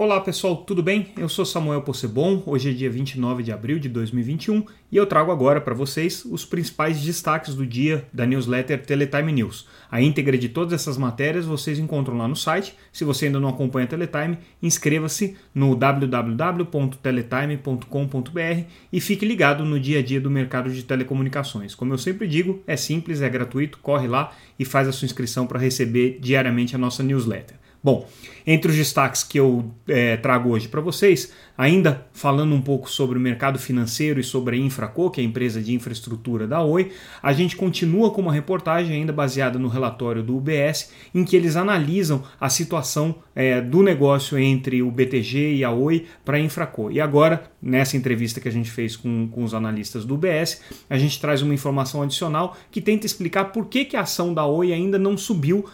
Olá pessoal, tudo bem? Eu sou Samuel Possebon, hoje é dia 29 de abril de 2021 e eu trago agora para vocês os principais destaques do dia da newsletter Teletime News. A íntegra de todas essas matérias vocês encontram lá no site. Se você ainda não acompanha a Teletime, inscreva-se no www.teletime.com.br e fique ligado no dia a dia do mercado de telecomunicações. Como eu sempre digo, é simples, é gratuito, corre lá e faz a sua inscrição para receber diariamente a nossa newsletter. Bom, entre os destaques que eu é, trago hoje para vocês, ainda falando um pouco sobre o mercado financeiro e sobre a Infraco, que é a empresa de infraestrutura da Oi, a gente continua com uma reportagem ainda baseada no relatório do UBS, em que eles analisam a situação é, do negócio entre o BTG e a Oi para a Infraco. E agora, nessa entrevista que a gente fez com, com os analistas do UBS, a gente traz uma informação adicional que tenta explicar por que, que a ação da Oi ainda não subiu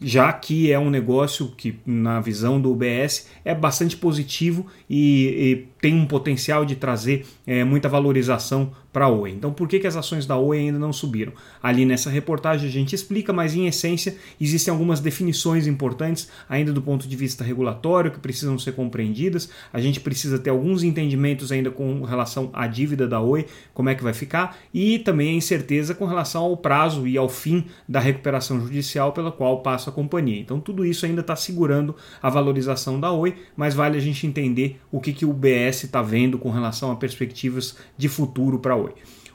já que é um negócio que, na visão do UBS, é bastante positivo e, e tem um potencial de trazer é, muita valorização para a Oi. Então, por que, que as ações da Oi ainda não subiram? Ali nessa reportagem a gente explica, mas em essência existem algumas definições importantes ainda do ponto de vista regulatório que precisam ser compreendidas. A gente precisa ter alguns entendimentos ainda com relação à dívida da Oi, como é que vai ficar, e também a incerteza com relação ao prazo e ao fim da recuperação judicial pela qual passa a companhia. Então, tudo isso ainda está segurando a valorização da Oi, mas vale a gente entender o que, que o BS está vendo com relação a perspectivas de futuro para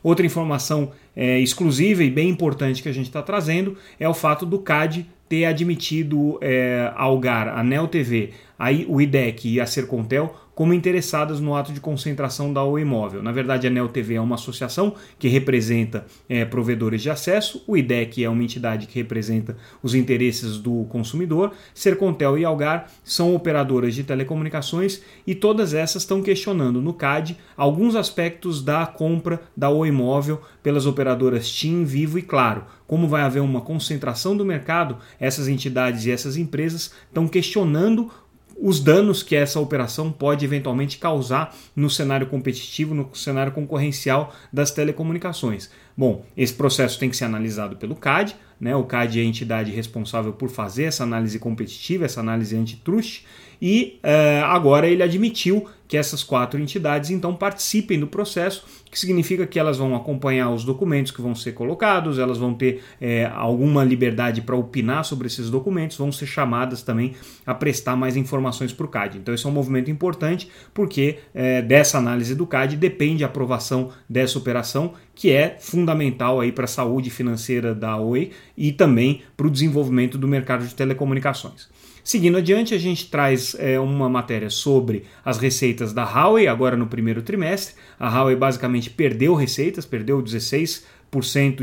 Outra informação é, exclusiva e bem importante que a gente está trazendo é o fato do CAD ter admitido é, a Algar, a Nel TV, a, o IDEC e a Sercontel como interessadas no ato de concentração da Oi Imóvel. Na verdade, a Nel TV é uma associação que representa é, provedores de acesso, o IDEC é uma entidade que representa os interesses do consumidor, Sercontel e Algar são operadoras de telecomunicações e todas essas estão questionando no CAD alguns aspectos da compra da Oi Imóvel pelas operadoras TIM, Vivo e Claro. Como vai haver uma concentração do mercado, essas entidades e essas empresas estão questionando os danos que essa operação pode eventualmente causar no cenário competitivo, no cenário concorrencial das telecomunicações. Bom, esse processo tem que ser analisado pelo CAD, né? o CAD é a entidade responsável por fazer essa análise competitiva, essa análise antitrust, e uh, agora ele admitiu que essas quatro entidades então participem do processo, que significa que elas vão acompanhar os documentos que vão ser colocados, elas vão ter é, alguma liberdade para opinar sobre esses documentos, vão ser chamadas também a prestar mais informações para o CAD. Então, esse é um movimento importante porque é, dessa análise do CAD depende a aprovação dessa operação, que é fundamental aí para a saúde financeira da Oi e também para o desenvolvimento do mercado de telecomunicações. Seguindo adiante, a gente traz é, uma matéria sobre as receitas da Huawei, agora no primeiro trimestre. A Huawei basicamente perdeu receitas, perdeu 16%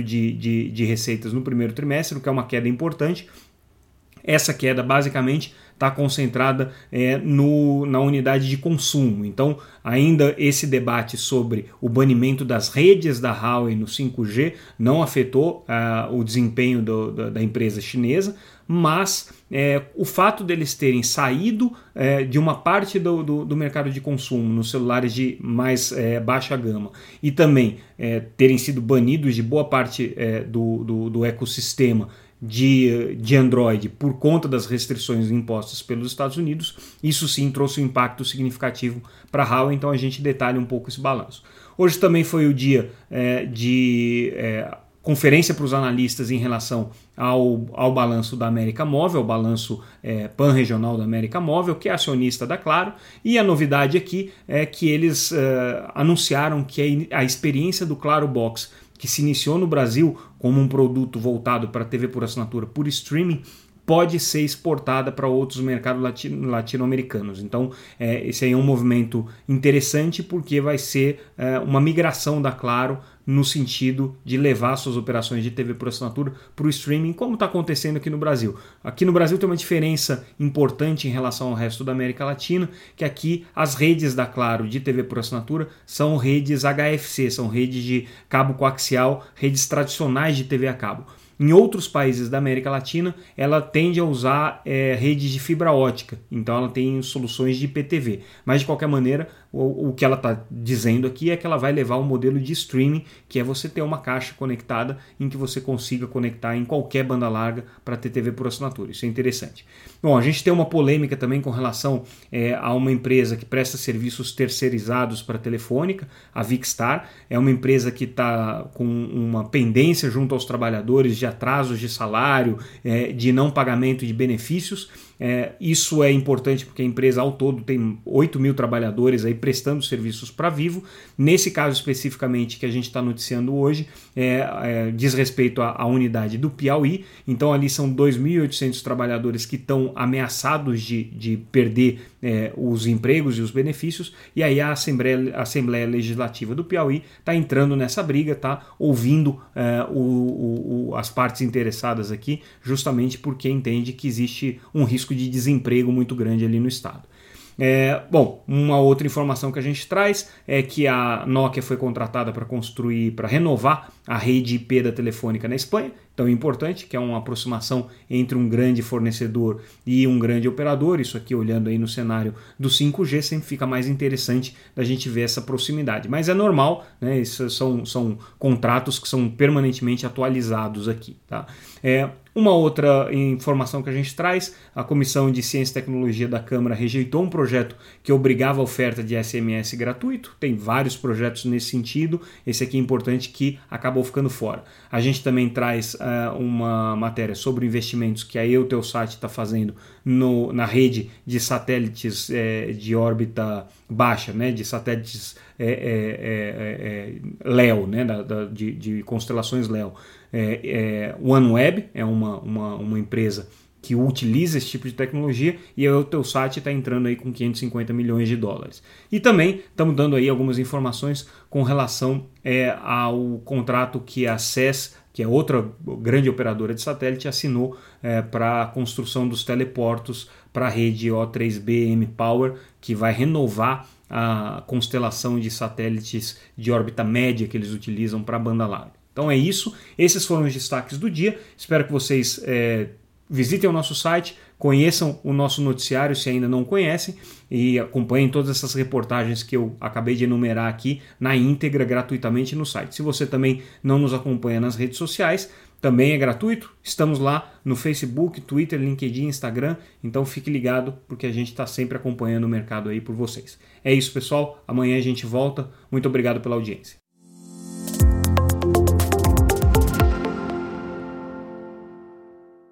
de, de, de receitas no primeiro trimestre, o que é uma queda importante. Essa queda basicamente está concentrada é, no, na unidade de consumo. Então, ainda esse debate sobre o banimento das redes da Huawei no 5G não afetou uh, o desempenho do, da, da, empresa chinesa, mas é, o fato deles terem saído é, de uma parte do, do, do, mercado de consumo nos celulares de mais é, baixa gama e também é, terem sido banidos de boa parte é, do, do, do ecossistema de, de Android por conta das restrições impostas pelos Estados Unidos, isso sim trouxe um impacto significativo para a Huawei, então a gente detalha um pouco esse balanço. Hoje também foi o dia é, de é, conferência para os analistas em relação ao, ao balanço da América Móvel, o balanço é, pan-regional da América Móvel, que é acionista da Claro, e a novidade aqui é que eles é, anunciaram que a, a experiência do Claro Box que se iniciou no Brasil como um produto voltado para TV por assinatura por streaming, pode ser exportada para outros mercados latino-americanos. Então, é, esse aí é um movimento interessante porque vai ser é, uma migração da Claro no sentido de levar suas operações de TV por assinatura para o streaming, como está acontecendo aqui no Brasil. Aqui no Brasil tem uma diferença importante em relação ao resto da América Latina, que aqui as redes da Claro de TV por assinatura são redes HFC, são redes de cabo coaxial, redes tradicionais de TV a cabo. Em outros países da América Latina, ela tende a usar é, redes de fibra ótica, então ela tem soluções de IPTV. Mas de qualquer maneira, o, o que ela está dizendo aqui é que ela vai levar um modelo de streaming, que é você ter uma caixa conectada em que você consiga conectar em qualquer banda larga para ter TV por assinatura. Isso é interessante. Bom, a gente tem uma polêmica também com relação é, a uma empresa que presta serviços terceirizados para a telefônica, a Vicstar. É uma empresa que está com uma pendência junto aos trabalhadores de atrasos de salário, é, de não pagamento de benefícios. É, isso é importante porque a empresa ao todo tem 8 mil trabalhadores aí prestando serviços para Vivo. Nesse caso especificamente que a gente está noticiando hoje, é, é, diz respeito à, à, unidade do Piauí. Então ali são 2.800 trabalhadores que estão ameaçados de, de perder é, os empregos e os benefícios. E aí a Assembleia, a Assembleia Legislativa do Piauí está entrando nessa briga, tá ouvindo é, o, o, as partes interessadas aqui, justamente porque entende que existe um risco risco de desemprego muito grande ali no estado. É, bom, uma outra informação que a gente traz é que a Nokia foi contratada para construir, para renovar a rede IP da Telefônica na Espanha tão importante, que é uma aproximação entre um grande fornecedor e um grande operador. Isso aqui, olhando aí no cenário do 5G, sempre fica mais interessante da gente ver essa proximidade. Mas é normal, né? Isso são, são contratos que são permanentemente atualizados aqui. Tá? É, uma outra informação que a gente traz: a Comissão de Ciência e Tecnologia da Câmara rejeitou um projeto que obrigava a oferta de SMS gratuito. Tem vários projetos nesse sentido. Esse aqui é importante que acabou ficando fora. A gente também traz uh, uma matéria sobre investimentos que a Eutelsat está fazendo no, na rede de satélites é, de órbita baixa, né, de satélites é, é, é, é LEO, né, da, da, de, de, constelações LEO. É, OneWeb é uma, uma, uma empresa que utiliza esse tipo de tecnologia e a Eutelsat está entrando aí com 550 milhões de dólares. E também estamos dando aí algumas informações com relação é, ao contrato que a SES que é outra grande operadora de satélite, assinou é, para a construção dos teleportos para a rede O3B M-Power, que vai renovar a constelação de satélites de órbita média que eles utilizam para a banda larga. Então é isso, esses foram os destaques do dia. Espero que vocês é, visitem o nosso site, conheçam o nosso noticiário se ainda não conhecem e acompanhem todas essas reportagens que eu acabei de enumerar aqui na íntegra gratuitamente no site. Se você também não nos acompanha nas redes sociais, também é gratuito. Estamos lá no Facebook, Twitter, LinkedIn, Instagram. Então fique ligado porque a gente está sempre acompanhando o mercado aí por vocês. É isso, pessoal. Amanhã a gente volta. Muito obrigado pela audiência.